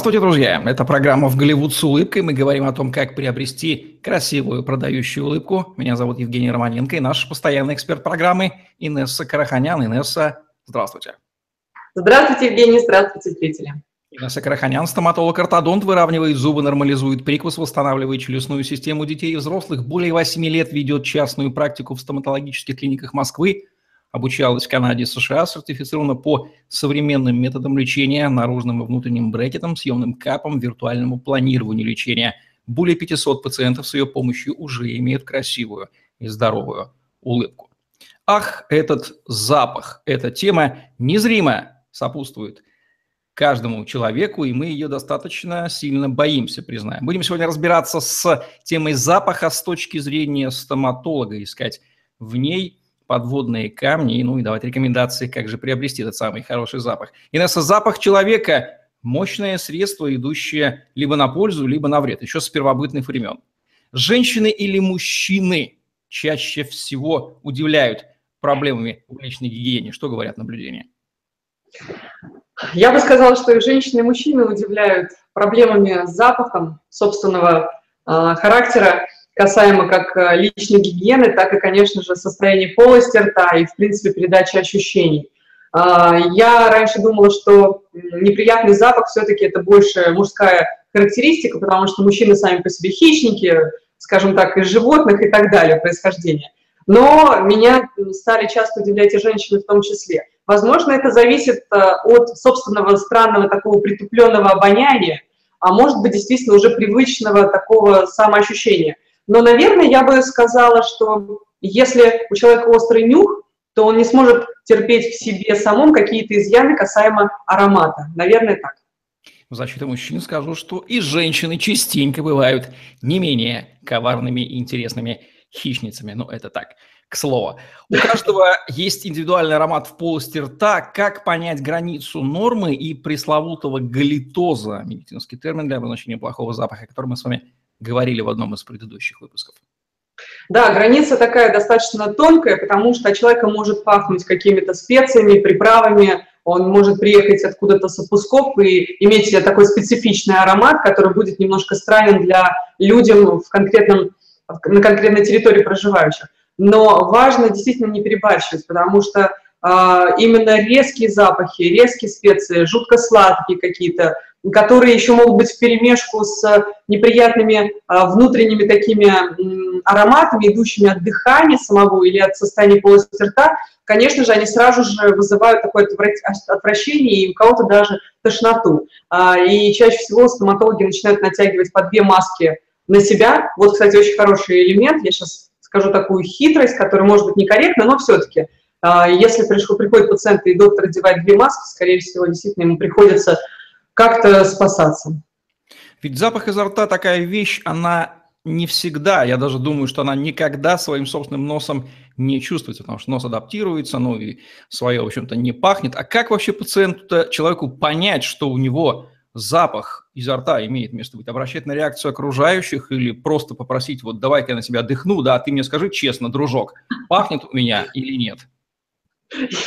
Здравствуйте, друзья! Это программа «В Голливуд с улыбкой». Мы говорим о том, как приобрести красивую продающую улыбку. Меня зовут Евгений Романенко и наш постоянный эксперт программы Инесса Караханян. Инесса, здравствуйте. Здравствуйте, Евгений. Здравствуйте, зрители. Инесса Караханян, стоматолог-ортодонт, выравнивает зубы, нормализует прикус, восстанавливает челюстную систему детей и взрослых. Более 8 лет ведет частную практику в стоматологических клиниках Москвы – обучалась в Канаде и США, сертифицирована по современным методам лечения, наружным и внутренним брекетам, съемным капом, виртуальному планированию лечения. Более 500 пациентов с ее помощью уже имеют красивую и здоровую улыбку. Ах, этот запах, эта тема незримо сопутствует каждому человеку, и мы ее достаточно сильно боимся, признаем. Будем сегодня разбираться с темой запаха с точки зрения стоматолога, искать в ней подводные камни, ну и давать рекомендации, как же приобрести этот самый хороший запах. Инесса, запах человека – мощное средство, идущее либо на пользу, либо на вред, еще с первобытных времен. Женщины или мужчины чаще всего удивляют проблемами в личной гигиене? Что говорят наблюдения? Я бы сказала, что и женщины, и мужчины удивляют проблемами с запахом собственного э, характера касаемо как э, личной гигиены, так и, конечно же, состояния полости рта и, в принципе, передачи ощущений. А, я раньше думала, что неприятный запах все-таки это больше мужская характеристика, потому что мужчины сами по себе хищники, скажем так, из животных и так далее, происхождение. Но меня стали часто удивлять и женщины в том числе. Возможно, это зависит э, от собственного странного такого притупленного обоняния, а может быть, действительно уже привычного такого самоощущения – но, наверное, я бы сказала, что если у человека острый нюх, то он не сможет терпеть в себе самом какие-то изъяны касаемо аромата. Наверное, так. В защиту мужчин скажу, что и женщины частенько бывают не менее коварными и интересными хищницами. Но это так, к слову. У каждого есть индивидуальный аромат в полости рта. Как понять границу нормы и пресловутого галитоза, медицинский термин для обозначения плохого запаха, который мы с вами говорили в одном из предыдущих выпусков. Да, граница такая достаточно тонкая, потому что человека может пахнуть какими-то специями, приправами, он может приехать откуда-то с опусков и иметь такой специфичный аромат, который будет немножко странен для людям в конкретном, на конкретной территории проживающих. Но важно действительно не перебарщивать, потому что э, именно резкие запахи, резкие специи, жутко сладкие какие-то, которые еще могут быть в перемешку с неприятными а, внутренними такими ароматами, идущими от дыхания самого или от состояния полости рта, конечно же, они сразу же вызывают такое отвращение и у кого-то даже тошноту. А, и чаще всего стоматологи начинают натягивать по две маски на себя. Вот, кстати, очень хороший элемент. Я сейчас скажу такую хитрость, которая может быть некорректна, но все-таки а, если приходит пациент и доктор одевает две маски, скорее всего, действительно ему приходится как-то спасаться. Ведь запах изо рта такая вещь, она не всегда, я даже думаю, что она никогда своим собственным носом не чувствуется, потому что нос адаптируется, ну и свое, в общем-то, не пахнет. А как вообще пациенту, человеку понять, что у него запах изо рта имеет место быть? Обращать на реакцию окружающих или просто попросить, вот давай-ка я на себя дыхну, да, ты мне скажи честно, дружок, пахнет у меня или нет?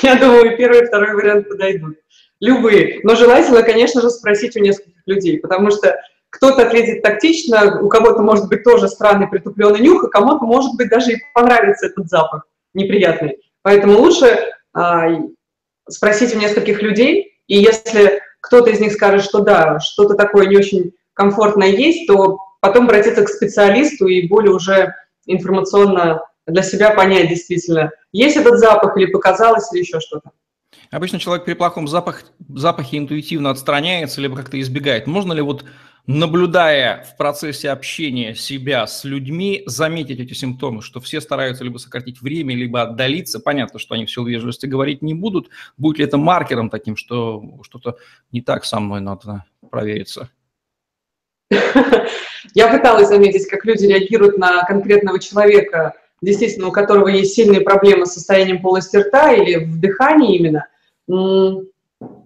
Я думаю, первый и второй вариант подойдут любые. Но желательно, конечно же, спросить у нескольких людей, потому что кто-то ответит тактично, у кого-то может быть тоже странный притупленный нюх, а кому-то может быть даже и понравится этот запах неприятный. Поэтому лучше а, спросить у нескольких людей, и если кто-то из них скажет, что да, что-то такое не очень комфортное есть, то потом обратиться к специалисту и более уже информационно для себя понять действительно, есть этот запах или показалось, или еще что-то. Обычно человек при плохом запах, запахе интуитивно отстраняется, либо как-то избегает. Можно ли вот, наблюдая в процессе общения себя с людьми, заметить эти симптомы, что все стараются либо сократить время, либо отдалиться? Понятно, что они в вежливости говорить не будут. Будет ли это маркером таким, что что-то не так со мной надо провериться? Я пыталась заметить, как люди реагируют на конкретного человека, действительно, у которого есть сильные проблемы с состоянием полости рта или в дыхании именно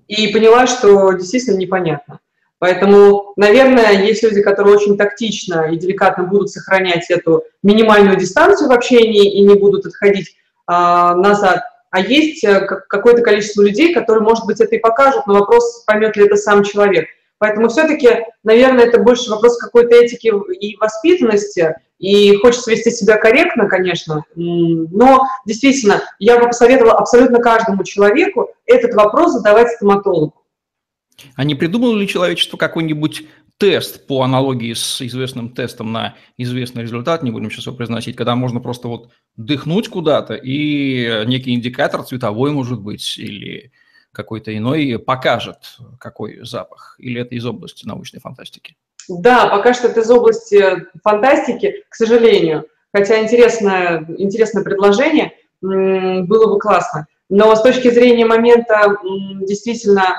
и поняла, что действительно непонятно. Поэтому, наверное, есть люди, которые очень тактично и деликатно будут сохранять эту минимальную дистанцию в общении и не будут отходить а, назад. А есть э, какое-то количество людей, которые, может быть, это и покажут, но вопрос, поймет ли это сам человек. Поэтому все-таки, наверное, это больше вопрос какой-то этики и воспитанности, и хочется вести себя корректно, конечно, но действительно, я бы посоветовала абсолютно каждому человеку этот вопрос задавать стоматологу. А не придумало ли человечество какой-нибудь тест по аналогии с известным тестом на известный результат, не будем сейчас его произносить, когда можно просто вот дыхнуть куда-то, и некий индикатор цветовой, может быть, или какой-то иной покажет, какой запах, или это из области научной фантастики? Да, пока что это из области фантастики, к сожалению. Хотя интересное, интересное предложение, было бы классно. Но с точки зрения момента действительно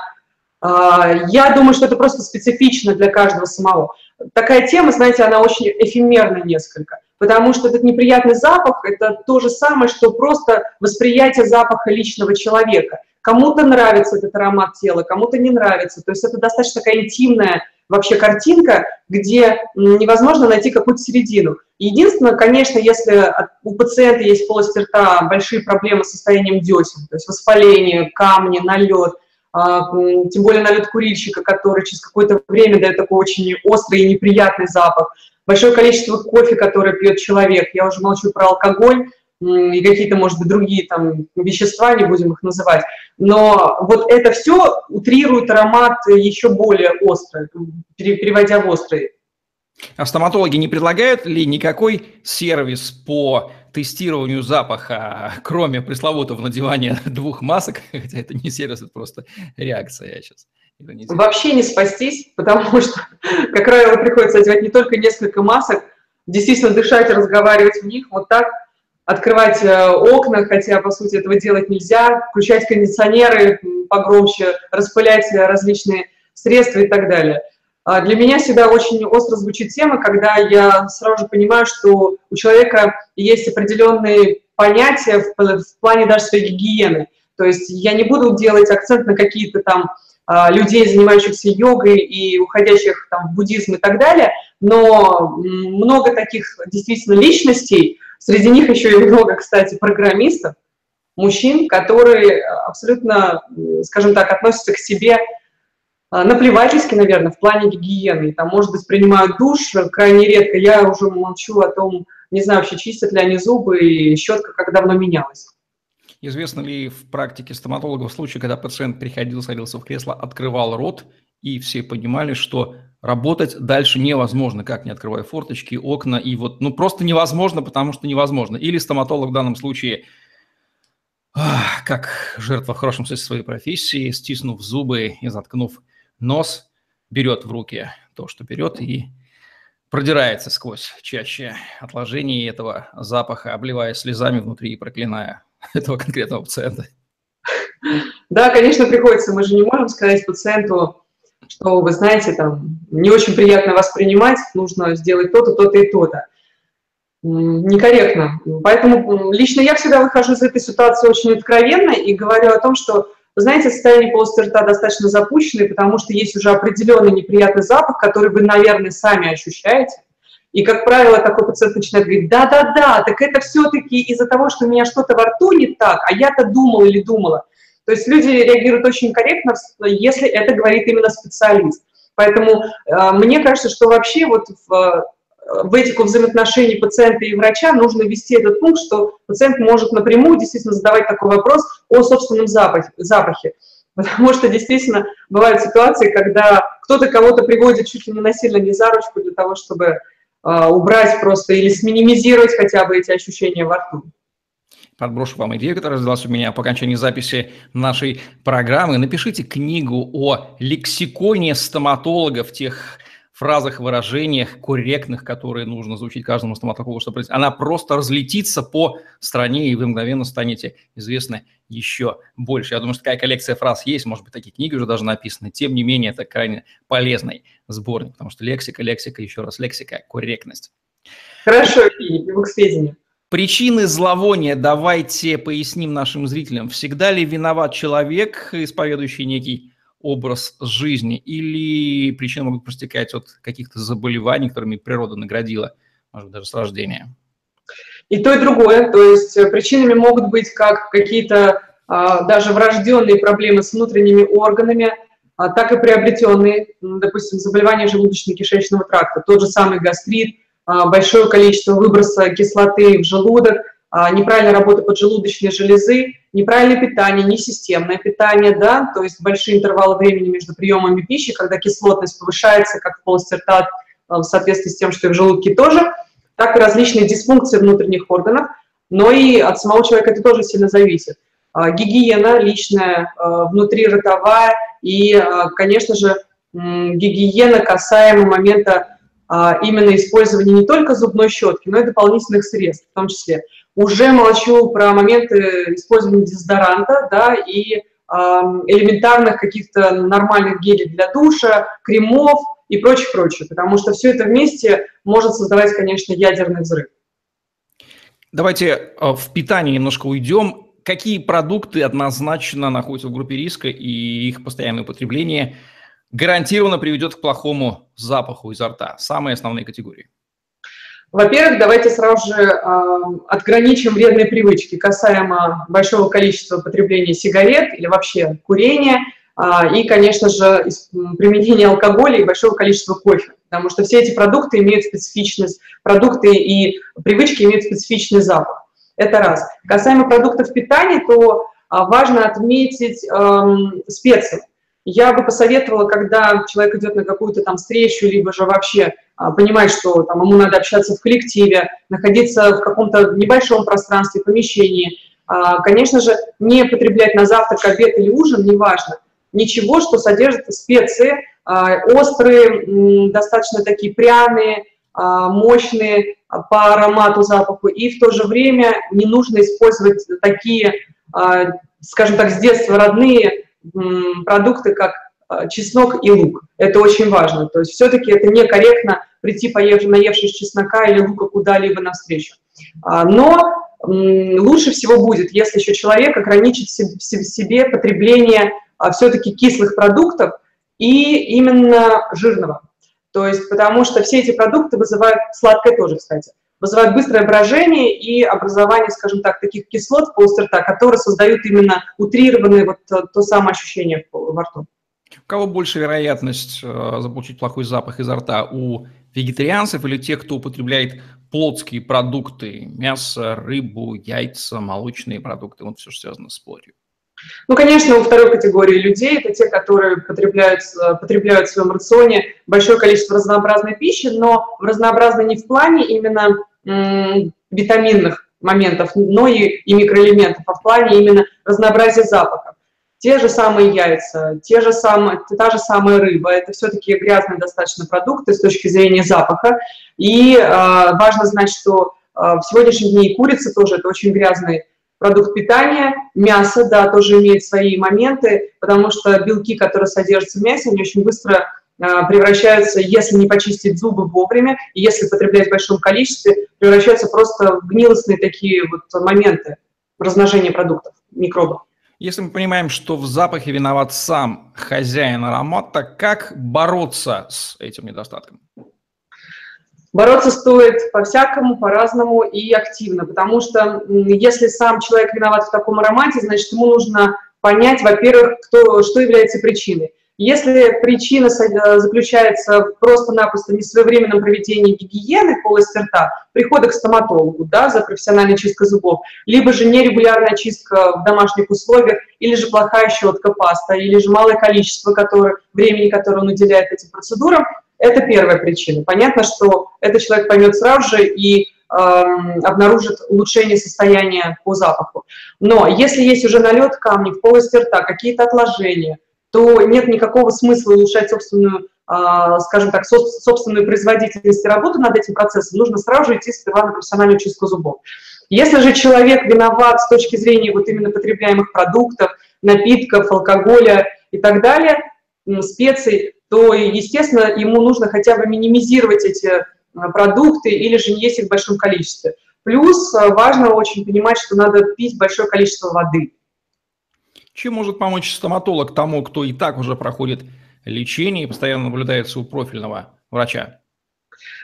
а, я думаю, что это просто специфично для каждого самого. Такая тема, знаете, она очень эфемерна несколько, потому что этот неприятный запах – это то же самое, что просто восприятие запаха личного человека. Кому-то нравится этот аромат тела, кому-то не нравится. То есть это достаточно такая интимная вообще картинка, где невозможно найти какую-то середину. Единственное, конечно, если у пациента есть в полости рта большие проблемы с состоянием десен, то есть воспаление, камни, налет – а, тем более налет курильщика, который через какое-то время дает такой очень острый и неприятный запах, большое количество кофе, которое пьет человек, я уже молчу про алкоголь, и какие-то, может быть, другие там вещества, не будем их называть. Но вот это все утрирует аромат еще более острый, переводя в острый. А стоматологи не предлагают ли никакой сервис по тестированию запаха, кроме пресловутого надевания двух масок, хотя это не сервис, это просто реакция я сейчас. Вообще не спастись, потому что, как правило, приходится одевать не только несколько масок, действительно дышать и разговаривать в них, вот так, открывать э, окна, хотя, по сути, этого делать нельзя, включать кондиционеры погромче, распылять различные средства и так далее. А для меня всегда очень остро звучит тема, когда я сразу же понимаю, что у человека есть определенные понятия в, в плане даже своей гигиены. То есть я не буду делать акцент на какие-то там а, людей, занимающихся йогой и уходящих там, в буддизм и так далее, но много таких действительно личностей, среди них еще и много, кстати, программистов, мужчин, которые абсолютно, скажем так, относятся к себе а, наплевательски, наверное, в плане гигиены. Там, может быть, принимают душ крайне редко. Я уже молчу о том, не знаю вообще, чистят ли они зубы и щетка как давно менялась. Известно ли в практике стоматологов случай, когда пациент приходил, садился в кресло, открывал рот, и все понимали, что работать дальше невозможно, как не открывая форточки, окна, и вот, ну, просто невозможно, потому что невозможно. Или стоматолог в данном случае, как жертва в хорошем смысле своей профессии, стиснув зубы и заткнув нос берет в руки то, что берет, и продирается сквозь чаще отложений этого запаха, обливая слезами внутри и проклиная этого конкретного пациента. Да, конечно, приходится. Мы же не можем сказать пациенту, что, вы знаете, там, не очень приятно воспринимать, нужно сделать то-то, то-то и то-то. Некорректно. Поэтому лично я всегда выхожу из этой ситуации очень откровенно и говорю о том, что вы знаете, состояние полости рта достаточно запущенное, потому что есть уже определенный неприятный запах, который вы, наверное, сами ощущаете. И, как правило, такой пациент начинает говорить, да-да-да, так это все-таки из-за того, что у меня что-то во рту не так, а я-то думал или думала. То есть люди реагируют очень корректно, если это говорит именно специалист. Поэтому э, мне кажется, что вообще вот в в этику взаимоотношений пациента и врача нужно ввести этот пункт, что пациент может напрямую действительно задавать такой вопрос о собственном запахе. запахе. Потому что действительно бывают ситуации, когда кто-то кого-то приводит чуть ли не насильно, не за ручку для того, чтобы э, убрать просто или сминимизировать хотя бы эти ощущения во рту. Подброшу вам идею, которая родилась у меня по окончании записи нашей программы. Напишите книгу о лексиконе стоматологов, тех фразах, выражениях корректных, которые нужно звучить каждому стоматологу, чтобы она просто разлетится по стране, и вы мгновенно станете известны еще больше. Я думаю, что такая коллекция фраз есть, может быть, такие книги уже даже написаны. Тем не менее, это крайне полезный сборник, потому что лексика, лексика, еще раз лексика, корректность. Хорошо, Евгений, к сведению. Причины зловония давайте поясним нашим зрителям. Всегда ли виноват человек, исповедующий некий образ жизни, или причины могут простекать от каких-то заболеваний, которыми природа наградила, может даже с рождения? И то, и другое. То есть э, причинами могут быть как какие-то а, даже врожденные проблемы с внутренними органами, так и приобретенные, допустим, заболевания желудочно-кишечного тракта, тот же самый гастрит, большое количество выброса кислоты в желудок, неправильная работа поджелудочной железы, неправильное питание, несистемное питание, да, то есть большие интервалы времени между приемами пищи, когда кислотность повышается, как в полости рта, в соответствии с тем, что и в желудке тоже, так и различные дисфункции внутренних органов, но и от самого человека это тоже сильно зависит. Гигиена личная, внутриротовая и, конечно же, гигиена касаемо момента именно использования не только зубной щетки, но и дополнительных средств в том числе. Уже молчу про моменты использования дезодоранта, да, и элементарных каких-то нормальных гелей для душа, кремов и прочее, прочее, потому что все это вместе может создавать, конечно, ядерный взрыв. Давайте э, в питание немножко уйдем. Какие продукты однозначно находятся в группе риска и их постоянное употребление гарантированно приведет к плохому запаху изо рта? Самые основные категории. Во-первых, давайте сразу же э, отграничим вредные привычки касаемо большого количества потребления сигарет или вообще курения э, и, конечно же, применения алкоголя и большого количества кофе, потому что все эти продукты имеют специфичность, продукты и привычки имеют специфичный запах. Это раз. Касаемо продуктов питания, то э, важно отметить э, специи. Я бы посоветовала, когда человек идет на какую-то там встречу, либо же вообще а, понимать, что там, ему надо общаться в коллективе, находиться в каком-то небольшом пространстве, помещении. А, конечно же, не потреблять на завтрак, обед или ужин, неважно. Ничего, что содержит специи, а, острые, достаточно такие пряные, мощные по аромату, запаху. И в то же время не нужно использовать такие, скажем так, с детства родные продукты, как чеснок и лук. Это очень важно. То есть все-таки это некорректно прийти, поев, наевшись чеснока или лука куда-либо навстречу. А, но лучше всего будет, если еще человек ограничит себе потребление а, все-таки кислых продуктов и именно жирного. То есть, потому что все эти продукты вызывают, сладкое тоже, кстати, вызывают быстрое брожение и образование, скажем так, таких кислот в полости рта, которые создают именно утрированное вот то, то самое ощущение во рту. У кого больше вероятность э, заполучить плохой запах изо рта? У вегетарианцев или тех, кто употребляет плотские продукты, мясо, рыбу, яйца, молочные продукты, вот все, что связано с плотью? Ну, конечно, у второй категории людей это те, которые потребляют, потребляют в своем рационе большое количество разнообразной пищи, но разнообразной не в плане именно витаминных моментов, но и, и микроэлементов, а в плане именно разнообразия запахов те же самые яйца, те же самые, та же самая рыба, это все-таки грязные достаточно продукты с точки зрения запаха. И э, важно знать, что э, в сегодняшние дни курица тоже это очень грязный продукт питания, мясо, да, тоже имеет свои моменты, потому что белки, которые содержатся в мясе, они очень быстро превращаются, если не почистить зубы вовремя, и если потреблять в большом количестве, превращаются просто в гнилостные такие вот моменты размножения продуктов, микробов. Если мы понимаем, что в запахе виноват сам хозяин аромата, как бороться с этим недостатком? Бороться стоит по-всякому, по-разному и активно, потому что если сам человек виноват в таком аромате, значит, ему нужно понять, во-первых, кто, что является причиной. Если причина э, заключается просто-напросто в несвоевременном проведении гигиены полости рта, прихода к стоматологу да, за профессиональной чисткой зубов, либо же нерегулярная чистка в домашних условиях, или же плохая щетка паста, или же малое количество которое, времени, которое он уделяет этим процедурам, это первая причина. Понятно, что этот человек поймет сразу же и эм, обнаружит улучшение состояния по запаху. Но если есть уже налет камней в полости рта, какие-то отложения – то нет никакого смысла улучшать собственную, а, скажем так, собственную производительность и работу над этим процессом. Нужно сразу же идти сперва на профессиональную чистку зубов. Если же человек виноват с точки зрения вот именно потребляемых продуктов, напитков, алкоголя и так далее, специй, то, естественно, ему нужно хотя бы минимизировать эти а, продукты или же не есть их в большом количестве. Плюс а, важно очень понимать, что надо пить большое количество воды. Чем может помочь стоматолог тому, кто и так уже проходит лечение и постоянно наблюдается у профильного врача?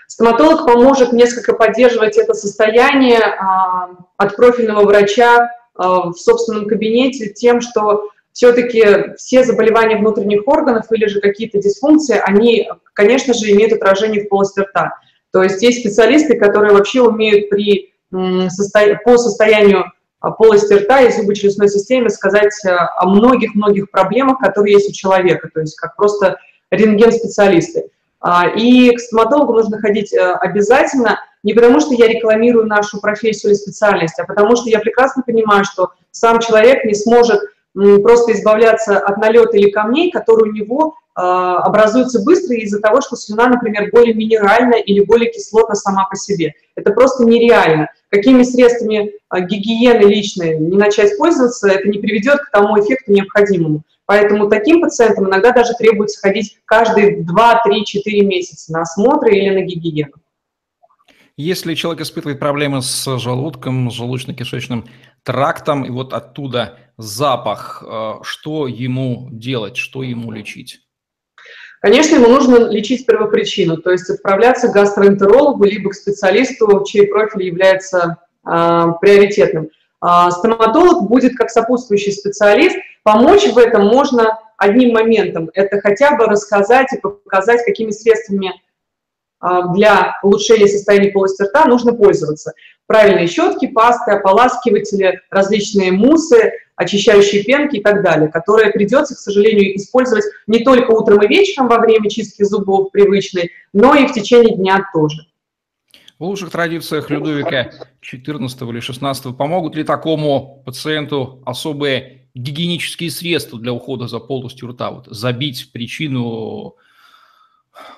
Стоматолог поможет несколько поддерживать это состояние а, от профильного врача а, в собственном кабинете тем, что все-таки все заболевания внутренних органов или же какие-то дисфункции, они, конечно же, имеют отражение в полости рта. То есть есть специалисты, которые вообще умеют при, по состоянию полости рта и зубочелюстной системы сказать а, о многих-многих проблемах, которые есть у человека, то есть как просто рентген-специалисты. А, и к стоматологу нужно ходить э, обязательно, не потому что я рекламирую нашу профессию или специальность, а потому что я прекрасно понимаю, что сам человек не сможет просто избавляться от налета или камней, которые у него образуются быстро из-за того, что слюна, например, более минеральная или более кислотна сама по себе. Это просто нереально. Какими средствами гигиены личной не начать пользоваться, это не приведет к тому эффекту необходимому. Поэтому таким пациентам иногда даже требуется ходить каждые 2, 3, 4 месяца на осмотры или на гигиену. Если человек испытывает проблемы с желудком, с желудочно-кишечным трактом, и вот оттуда запах, э, что ему делать, что ему лечить? Конечно, ему нужно лечить первопричину, то есть отправляться к гастроэнтерологу либо к специалисту, чей профиль является э, приоритетным. А стоматолог будет как сопутствующий специалист, помочь в этом можно одним моментом. Это хотя бы рассказать и показать, какими средствами а, для улучшения состояния полости рта нужно пользоваться. Правильные щетки, пасты, ополаскиватели, различные мусы, очищающие пенки и так далее, которые придется, к сожалению, использовать не только утром и вечером во время чистки зубов привычной, но и в течение дня тоже. В лучших традициях Людовика XIV или XVI помогут ли такому пациенту особые гигиенические средства для ухода за полостью рта? Вот забить причину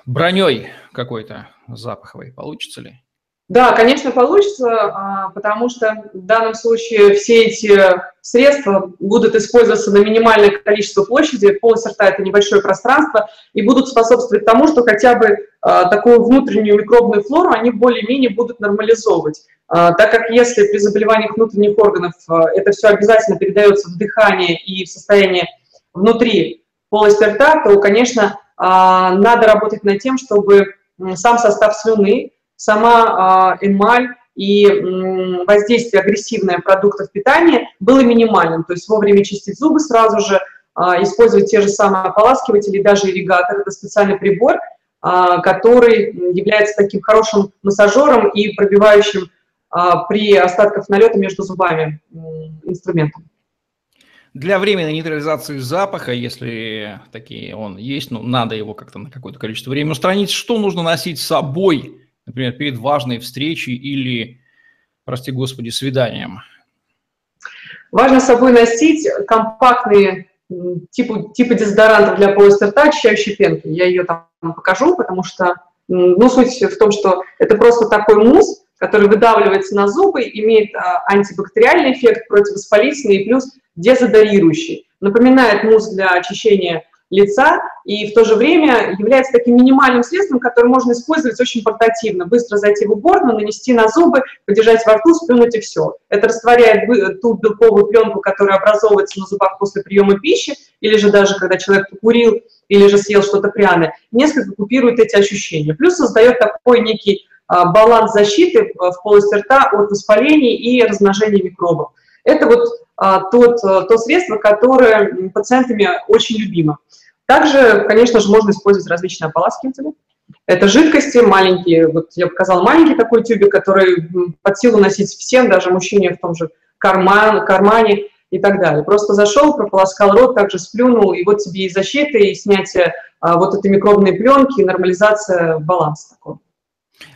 броней какой-то запаховой. Получится ли? Да, конечно, получится, а, потому что в данном случае все эти средства будут использоваться на минимальное количество площади, полость рта – это небольшое пространство, и будут способствовать тому, что хотя бы а, такую внутреннюю микробную флору они более-менее будут нормализовывать. А, так как если при заболеваниях внутренних органов это все обязательно передается в дыхание и в состояние внутри полости рта, то, конечно, надо работать над тем, чтобы сам состав слюны, сама а, эмаль и воздействие агрессивное продуктов питания было минимальным. То есть вовремя чистить зубы сразу же, а, использовать те же самые ополаскиватели, даже ирригатор. Это специальный прибор, а, который является таким хорошим массажером и пробивающим при остатках налета между зубами инструментом. Для временной нейтрализации запаха, если такие он есть, ну, надо его как-то на какое-то количество времени устранить, что нужно носить с собой например, перед важной встречей или, прости господи, свиданием? Важно с собой носить компактные типы, типы дезодорантов для полости рта, очищающие пенки. Я ее там покажу, потому что ну, суть в том, что это просто такой мусс, который выдавливается на зубы, имеет а, антибактериальный эффект, противовоспалительный и плюс дезодорирующий. Напоминает мусс для очищения лица и в то же время является таким минимальным средством, которое можно использовать очень портативно. Быстро зайти в уборную, нанести на зубы, подержать во рту, сплюнуть и все. Это растворяет ту белковую пленку, которая образовывается на зубах после приема пищи, или же даже когда человек покурил, или же съел что-то пряное, несколько купирует эти ощущения. Плюс создает такой некий а, баланс защиты в полости рта от воспалений и размножения микробов. Это вот тот, э, то средство, которое пациентами очень любимо. Также, конечно же, можно использовать различные ополаскиватели. Это жидкости маленькие, вот я показала маленький такой тюбик, который под силу носить всем, даже мужчине в том же карман, кармане и так далее. Просто зашел, прополоскал рот, также сплюнул, и вот тебе и защита, и снятие а, вот этой микробной пленки, и нормализация баланса такого.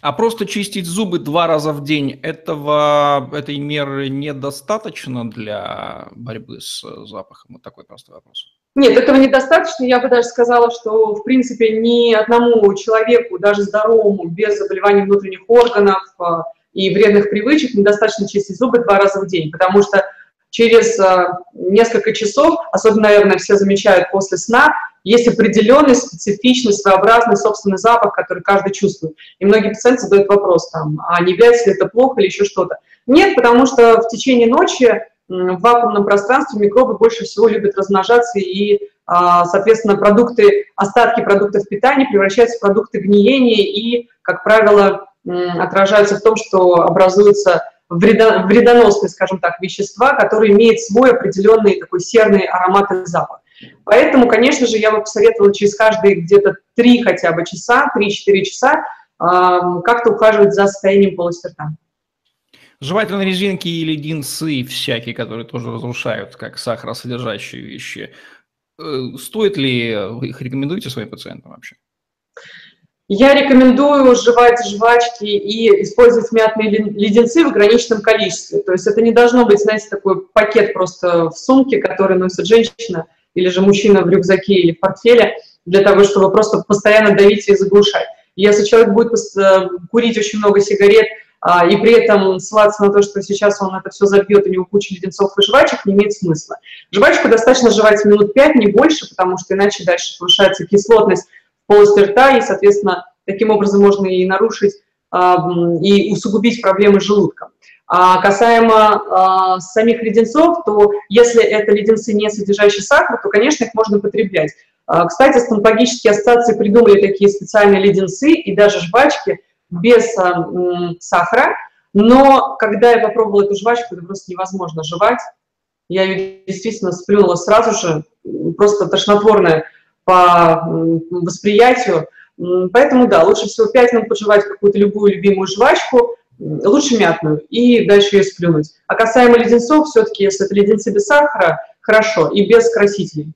А просто чистить зубы два раза в день, этого, этой меры недостаточно для борьбы с запахом? Вот такой простой вопрос. Нет, этого недостаточно. Я бы даже сказала, что, в принципе, ни одному человеку, даже здоровому, без заболеваний внутренних органов а, и вредных привычек, недостаточно чистить зубы два раза в день, потому что через а, несколько часов, особенно, наверное, все замечают после сна, есть определенный, специфичный, своеобразный собственный запах, который каждый чувствует. И многие пациенты задают вопрос, там, а не является ли это плохо или еще что-то. Нет, потому что в течение ночи в вакуумном пространстве микробы больше всего любят размножаться, и, а, соответственно, продукты, остатки продуктов питания превращаются в продукты гниения и, как правило, отражаются в том, что образуется вредоносные, скажем так, вещества, которые имеют свой определенный такой серный аромат и запах. Поэтому, конечно же, я бы посоветовала через каждые где-то 3 хотя бы часа, 3-4 часа как-то ухаживать за состоянием полости рта. Жевательные резинки и леденцы всякие, которые тоже разрушают, как сахаросодержащие вещи. Э, стоит ли, вы их рекомендуете своим пациентам вообще? Я рекомендую жевать жвачки и использовать мятные леденцы в ограниченном количестве. То есть это не должно быть, знаете, такой пакет просто в сумке, который носит женщина или же мужчина в рюкзаке или в портфеле, для того, чтобы просто постоянно давить и заглушать. Если человек будет э, курить очень много сигарет а, и при этом ссылаться на то, что сейчас он это все забьет, у него куча леденцов и жвачек, не имеет смысла. Жвачку достаточно жевать минут 5, не больше, потому что иначе дальше повышается кислотность в полости рта, и, соответственно, таким образом можно и нарушить а, и усугубить проблемы с желудком. А касаемо а, самих леденцов, то если это леденцы, не содержащие сахар, то, конечно, их можно потреблять. А, кстати, стоматологические ассоциации придумали такие специальные леденцы и даже жвачки без а, сахара, но когда я попробовала эту жвачку, это просто невозможно жевать. Я ее действительно сплюнула сразу же, просто тошнотворная по восприятию. Поэтому, да, лучше всего 5 минут пожевать какую-то любую любимую жвачку, лучше мятную, и дальше ее сплюнуть. А касаемо леденцов, все-таки, если это леденцы без сахара, хорошо, и без красителей.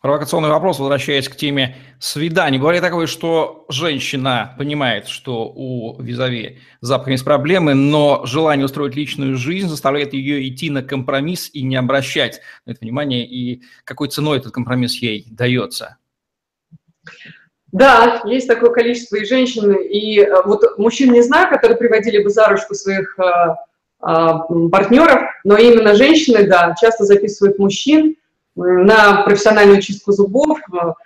Провокационный вопрос, возвращаясь к теме свиданий. Бывает такое, что женщина понимает, что у визави запах есть проблемы, но желание устроить личную жизнь заставляет ее идти на компромисс и не обращать на это внимание, и какой ценой этот компромисс ей дается. Да, есть такое количество и женщин, и э, вот мужчин не знаю, которые приводили бы за ручку своих э, э, партнеров, но именно женщины, да, часто записывают мужчин на профессиональную чистку зубов.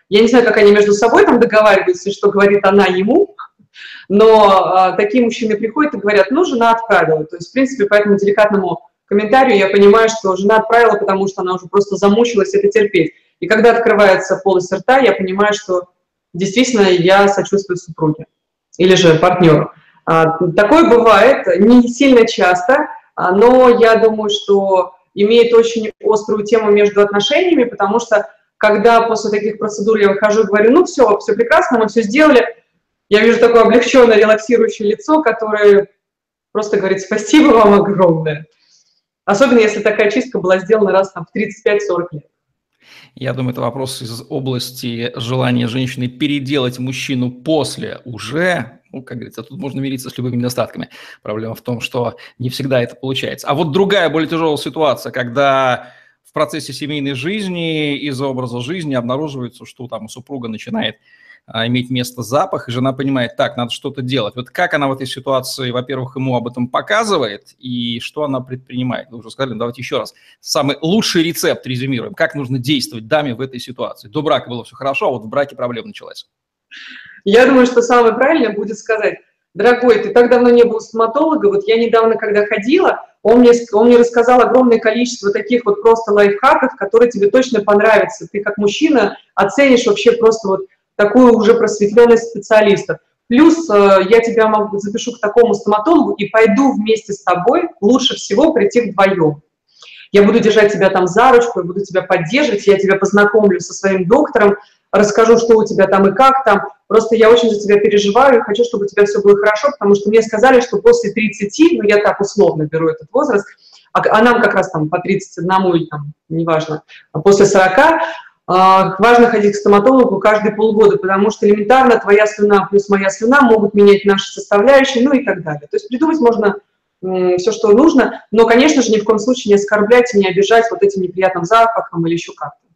Я не знаю, как они между собой там договариваются, что говорит она ему, но такие мужчины приходят и говорят, ну, жена отправила. То есть, в принципе, по этому деликатному комментарию я понимаю, что жена отправила, потому что она уже просто замучилась это терпеть. И когда открывается полость рта, я понимаю, что действительно я сочувствую супруге или же партнеру. А, такое бывает, не сильно часто, а, но я думаю, что имеет очень острую тему между отношениями, потому что когда после таких процедур я выхожу и говорю, ну все, все прекрасно, мы все сделали, я вижу такое облегченное, релаксирующее лицо, которое просто говорит спасибо вам огромное. Особенно если такая чистка была сделана раз там, в 35-40 лет. Я думаю, это вопрос из области желания женщины переделать мужчину после уже. Ну, как говорится, тут можно мириться с любыми недостатками. Проблема в том, что не всегда это получается. А вот другая, более тяжелая ситуация, когда в процессе семейной жизни из-за образа жизни обнаруживается, что там супруга начинает иметь место запах, и жена понимает, так, надо что-то делать. Вот как она в этой ситуации, во-первых, ему об этом показывает, и что она предпринимает? Вы уже сказали, давайте еще раз. Самый лучший рецепт резюмируем. Как нужно действовать даме в этой ситуации? До брака было все хорошо, а вот в браке проблема началась. Я думаю, что самое правильное будет сказать, дорогой, ты так давно не был стоматолога, вот я недавно, когда ходила, он мне, он мне рассказал огромное количество таких вот просто лайфхаков, которые тебе точно понравятся. Ты как мужчина оценишь вообще просто вот такую уже просветленность специалистов. Плюс э, я тебя могу, запишу к такому стоматологу и пойду вместе с тобой, лучше всего прийти вдвоем. Я буду держать тебя там за ручку, я буду тебя поддерживать, я тебя познакомлю со своим доктором, расскажу, что у тебя там и как там. Просто я очень за тебя переживаю и хочу, чтобы у тебя все было хорошо, потому что мне сказали, что после 30, ну я так условно беру этот возраст, а, а нам как раз там по 31 или там, неважно, а после 40, а, важно ходить к стоматологу каждые полгода, потому что элементарно твоя слюна плюс моя слюна могут менять наши составляющие, ну и так далее. То есть придумать можно все, что нужно, но, конечно же, ни в коем случае не оскорблять и не обижать вот этим неприятным запахом или еще как-то.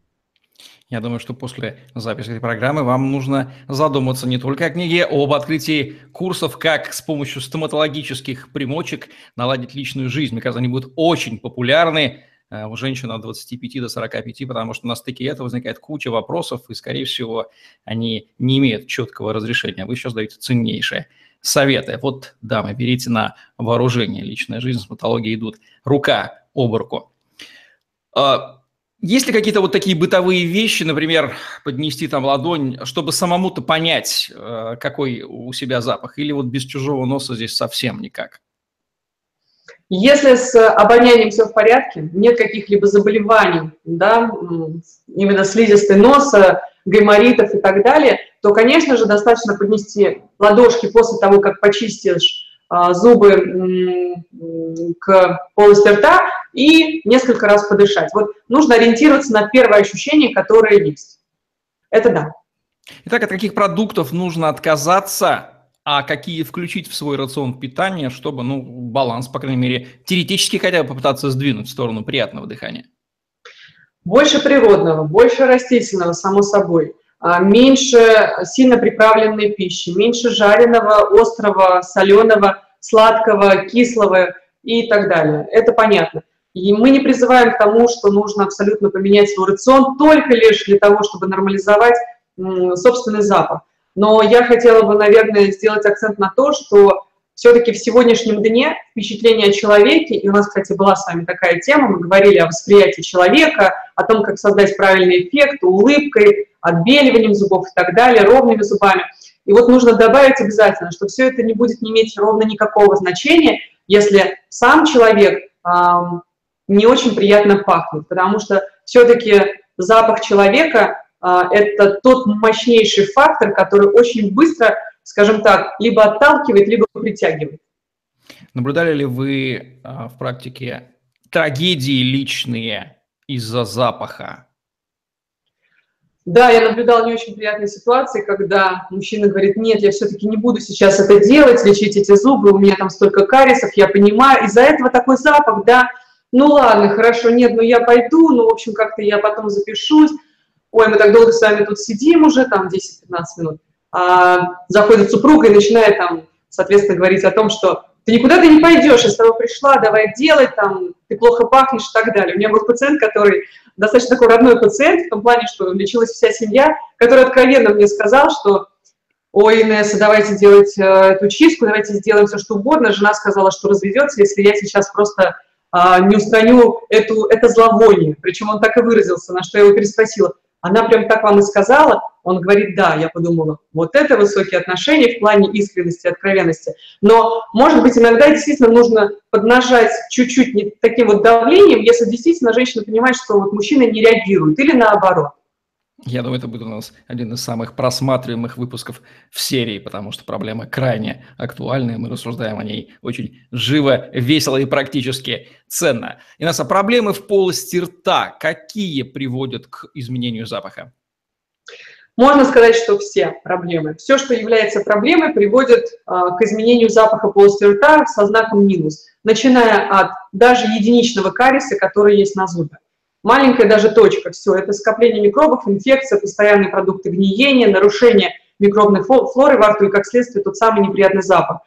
Я думаю, что после записи этой программы вам нужно задуматься не только о книге, а об открытии курсов, как с помощью стоматологических примочек наладить личную жизнь. Мне кажется, они будут очень популярны у женщин от 25 до 45, потому что на стыке этого возникает куча вопросов, и, скорее всего, они не имеют четкого разрешения. Вы сейчас даете ценнейшие советы. Вот, дамы, берите на вооружение. Личная жизнь, стоматология идут рука об руку. А, есть ли какие-то вот такие бытовые вещи, например, поднести там ладонь, чтобы самому-то понять, э, какой у себя запах, или вот без чужого носа здесь совсем никак? Если с обонянием все в порядке, нет каких-либо заболеваний, да, именно слизистой носа, гайморитов и так далее, то, конечно же, достаточно поднести ладошки после того, как почистишь а, зубы к полости рта и несколько раз подышать. Вот нужно ориентироваться на первое ощущение, которое есть. Это да. Итак, от каких продуктов нужно отказаться, а какие включить в свой рацион питания, чтобы, ну, баланс, по крайней мере, теоретически хотя бы попытаться сдвинуть в сторону приятного дыхания? Больше природного, больше растительного, само собой. А, меньше сильно приправленной пищи, меньше жареного, острого, соленого, сладкого, кислого и так далее. Это понятно. И мы не призываем к тому, что нужно абсолютно поменять свой рацион только лишь для того, чтобы нормализовать собственный запах. Но я хотела бы, наверное, сделать акцент на то, что все-таки в сегодняшнем дне впечатление о человеке, и у нас, кстати, была с вами такая тема, мы говорили о восприятии человека, о том, как создать правильный эффект улыбкой, отбеливанием зубов и так далее, ровными зубами. И вот нужно добавить обязательно, что все это не будет иметь ровно никакого значения, если сам человек не очень приятно пахнет, потому что все-таки запах человека это тот мощнейший фактор, который очень быстро, скажем так, либо отталкивает, либо притягивает. Наблюдали ли вы а, в практике трагедии личные из-за запаха? Да, я наблюдала не очень приятные ситуации, когда мужчина говорит, нет, я все-таки не буду сейчас это делать, лечить эти зубы, у меня там столько кариесов, я понимаю, из-за этого такой запах, да, ну ладно, хорошо, нет, ну я пойду, ну, в общем, как-то я потом запишусь. Ой, мы так долго с вами тут сидим уже, там, 10-15 минут. А, заходит супруга и начинает там, соответственно, говорить о том, что ты никуда ты не пойдешь, я с тобой пришла, давай делать, там, ты плохо пахнешь и так далее. У меня был пациент, который достаточно такой родной пациент, в том плане, что лечилась вся семья, который откровенно мне сказал, что ой, Инесса, давайте делать э, эту чистку, давайте сделаем все, что угодно. Жена сказала, что разведется, если я сейчас просто а, не устраню эту, это зловоние. Причем он так и выразился, на что я его переспросила. Она прям так вам и сказала? Он говорит, да. Я подумала, вот это высокие отношения в плане искренности, откровенности. Но, может быть, иногда действительно нужно поднажать чуть-чуть таким вот давлением, если действительно женщина понимает, что вот мужчина не реагирует, или наоборот. Я думаю, это будет у нас один из самых просматриваемых выпусков в серии, потому что проблема крайне актуальная, мы рассуждаем о ней очень живо, весело и практически ценно. Инесса, проблемы в полости рта какие приводят к изменению запаха? Можно сказать, что все проблемы. Все, что является проблемой, приводит а, к изменению запаха полости рта со знаком минус, начиная от даже единичного кариеса, который есть на зубе маленькая даже точка, все, это скопление микробов, инфекция, постоянные продукты гниения, нарушение микробной флоры во рту и, как следствие, тот самый неприятный запах.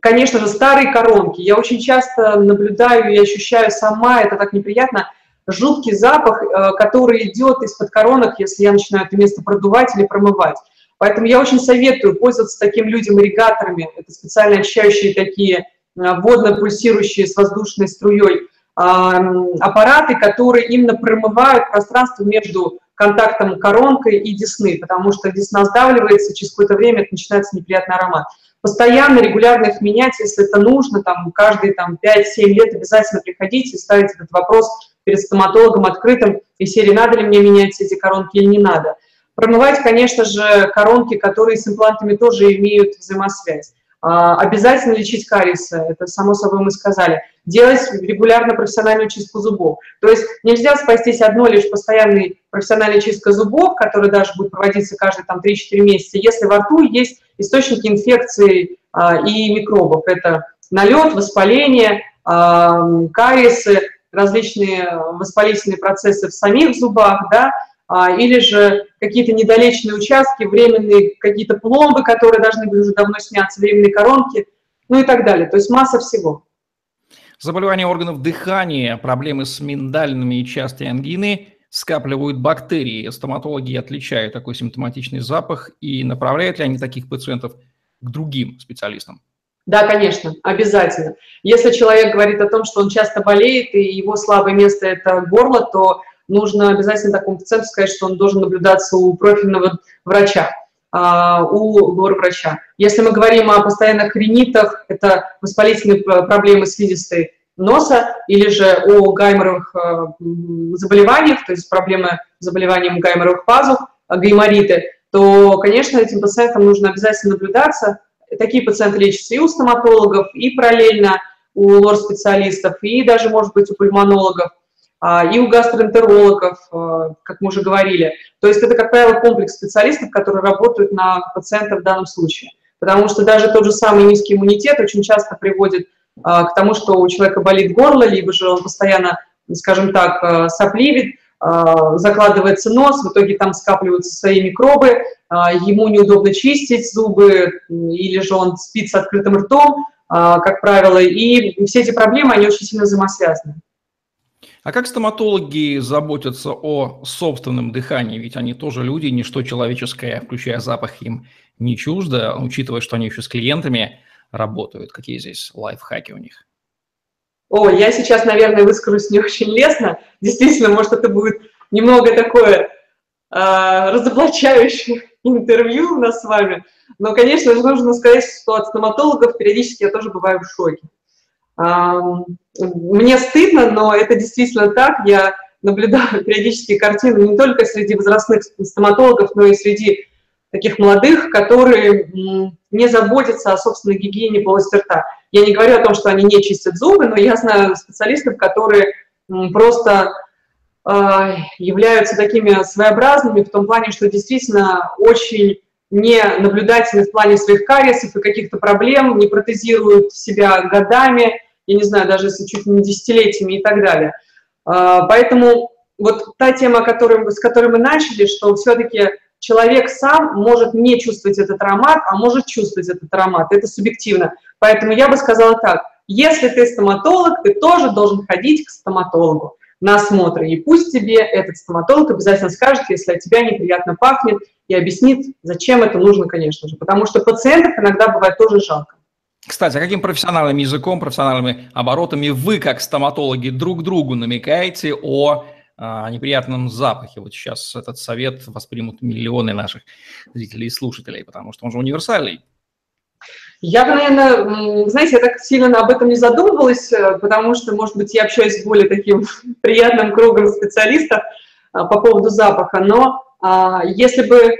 Конечно же, старые коронки. Я очень часто наблюдаю и ощущаю сама, это так неприятно, жуткий запах, э, который идет из-под коронок, если я начинаю это место продувать или промывать. Поэтому я очень советую пользоваться таким людям ирригаторами. Это специально очищающие такие э, водно-пульсирующие с воздушной струей аппараты, которые именно промывают пространство между контактом коронкой и десны, потому что десна сдавливается, через какое-то время это начинается неприятный аромат. Постоянно, регулярно их менять, если это нужно, там, каждые там, 5-7 лет обязательно приходить и ставить этот вопрос перед стоматологом открытым, и серии надо ли мне менять эти коронки или не надо. Промывать, конечно же, коронки, которые с имплантами тоже имеют взаимосвязь. А, обязательно лечить кариесы, это само собой мы сказали. Делать регулярно профессиональную чистку зубов. То есть нельзя спастись одной лишь постоянной профессиональной чисткой зубов, которая даже будет проводиться каждые там 3-4 месяца, если во рту есть источники инфекции а, и микробов. Это налет, воспаление, а, кариесы, различные воспалительные процессы в самих зубах, да, или же какие-то недолеченные участки, временные какие-то пломбы, которые должны были уже давно сняться, временные коронки, ну и так далее. То есть масса всего. Заболевания органов дыхания, проблемы с миндальными и частые ангины скапливают бактерии. Стоматологи отличают такой симптоматичный запах и направляют ли они таких пациентов к другим специалистам? Да, конечно, обязательно. Если человек говорит о том, что он часто болеет и его слабое место – это горло, то нужно обязательно такому пациенту сказать, что он должен наблюдаться у профильного врача. у лор-врача. Если мы говорим о постоянных ринитах, это воспалительные проблемы слизистой носа или же о гайморовых заболеваниях, то есть проблемы с заболеванием гайморовых пазух, гаймориты, то, конечно, этим пациентам нужно обязательно наблюдаться. Такие пациенты лечатся и у стоматологов, и параллельно у лор-специалистов, и даже, может быть, у пульмонологов, а, и у гастроэнтерологов, а, как мы уже говорили. То есть это, как правило, комплекс специалистов, которые работают на пациента в данном случае. Потому что даже тот же самый низкий иммунитет очень часто приводит а, к тому, что у человека болит горло, либо же он постоянно, скажем так, сопливит, а, закладывается нос, в итоге там скапливаются свои микробы, а, ему неудобно чистить зубы, или же он спит с открытым ртом, а, как правило, и все эти проблемы, они очень сильно взаимосвязаны. А как стоматологи заботятся о собственном дыхании? Ведь они тоже люди, ничто человеческое, включая запах, им не чуждо, учитывая, что они еще с клиентами работают. Какие здесь лайфхаки у них? О, я сейчас, наверное, выскажусь не очень лестно. Действительно, может, это будет немного такое э, разоблачающее интервью у нас с вами. Но, конечно же, нужно сказать, что от стоматологов периодически я тоже бываю в шоке. Мне стыдно, но это действительно так. Я наблюдаю периодически картины не только среди возрастных стоматологов, но и среди таких молодых, которые не заботятся о собственной гигиене полости рта. Я не говорю о том, что они не чистят зубы, но я знаю специалистов, которые просто э, являются такими своеобразными в том плане, что действительно очень не наблюдательны в плане своих кариесов и каких-то проблем, не протезируют себя годами, я не знаю, даже если чуть не десятилетиями и так далее. Э, поэтому вот та тема, с которой мы начали, что все-таки человек сам может не чувствовать этот аромат, а может чувствовать этот аромат. Это субъективно. Поэтому я бы сказала так, если ты стоматолог, ты тоже должен ходить к стоматологу на осмотр. И пусть тебе этот стоматолог обязательно скажет, если от тебя неприятно пахнет, и объяснит, зачем это нужно, конечно же. Потому что пациентов иногда бывает тоже жалко. Кстати, а каким профессиональным языком, профессиональными оборотами вы, как стоматологи, друг другу намекаете о о неприятном запахе. Вот сейчас этот совет воспримут миллионы наших зрителей и слушателей, потому что он же универсальный. Я наверное, знаете, я так сильно об этом не задумывалась, э, потому что, может быть, я общаюсь с более таким приятным кругом специалистов а, по поводу запаха, но а, если бы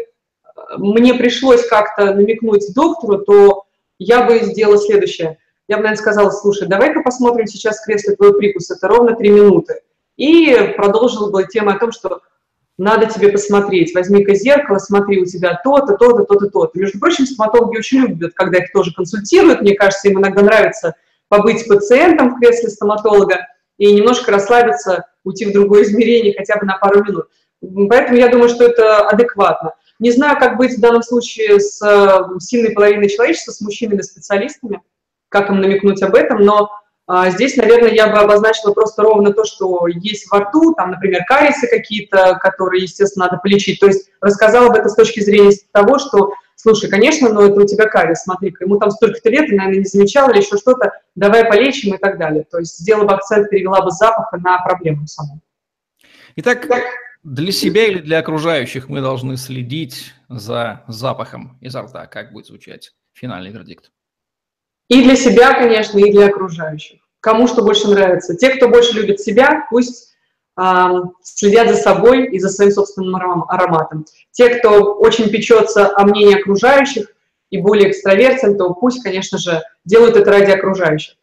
мне пришлось как-то намекнуть доктору, то я бы сделала следующее. Я бы, наверное, сказала, слушай, давай-ка посмотрим сейчас в кресле твой прикус, это ровно три минуты. И продолжила бы тему о том, что надо тебе посмотреть, возьми-ка зеркало, смотри, у тебя то-то, то-то, то-то, то-то. Между прочим, стоматологи очень любят, когда их тоже консультируют. Мне кажется, им иногда нравится побыть пациентом в кресле стоматолога и немножко расслабиться, уйти в другое измерение хотя бы на пару минут. Поэтому я думаю, что это адекватно. Не знаю, как быть в данном случае с сильной половиной человечества, с мужчинами-специалистами, как им намекнуть об этом, но а, здесь, наверное, я бы обозначила просто ровно то, что есть во рту, там, например, кариесы какие-то, которые, естественно, надо полечить. То есть рассказала бы это с точки зрения того, что, слушай, конечно, но это у тебя кариес, смотри-ка, ему там столько-то лет, ты, наверное, не замечал или еще что-то, давай полечим и так далее. То есть сделала бы акцент, перевела бы с запаха на проблему саму. Итак, для себя или для окружающих мы должны следить за запахом изо рта, как будет звучать финальный вердикт. И для себя, конечно, и для окружающих. Кому что больше нравится. Те, кто больше любит себя, пусть э, следят за собой и за своим собственным ароматом. Те, кто очень печется о мнении окружающих и более экстравертен, то пусть, конечно же, делают это ради окружающих.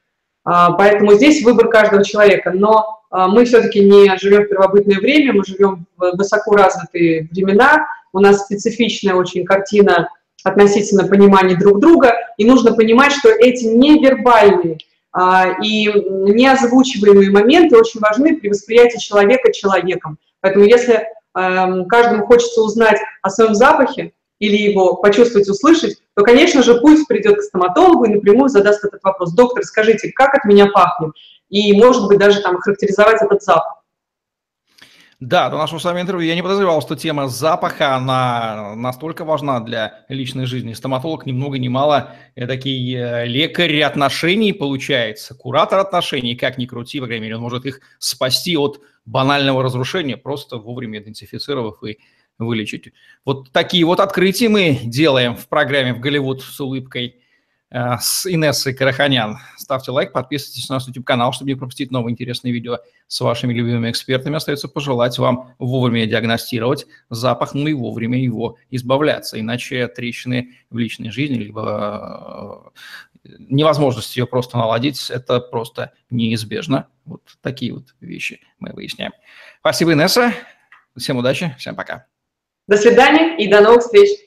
А, поэтому здесь выбор каждого человека. Но а, мы все-таки не живем в первобытное время, мы живем в высоко развитые времена. У нас специфичная очень картина относительно понимания друг друга, и нужно понимать, что эти невербальные а, и неозвучиваемые моменты очень важны при восприятии человека человеком. Поэтому если а, каждому хочется узнать о своем запахе или его почувствовать, услышать, то, конечно же, пусть придет к стоматологу и напрямую задаст этот вопрос. Доктор, скажите, как от меня пахнет? И, может быть, даже там характеризовать этот запах. Да, до нашего с вами интервью я не подозревал, что тема запаха, она настолько важна для личной жизни. Стоматолог ни много ни мало такой э, лекарь отношений получается, куратор отношений, как ни крути, по крайней мере, он может их спасти от банального разрушения, просто вовремя идентифицировав и вылечить. Вот такие вот открытия мы делаем в программе «В Голливуд с улыбкой» э, с Инессой Караханян. Ставьте лайк, подписывайтесь на наш YouTube-канал, чтобы не пропустить новые интересные видео с вашими любимыми экспертами. Остается пожелать вам вовремя диагностировать запах, ну и вовремя его избавляться. Иначе трещины в личной жизни, либо э, невозможность ее просто наладить, это просто неизбежно. Вот такие вот вещи мы выясняем. Спасибо, Инесса. Всем удачи, всем пока. До свидания и до новых встреч.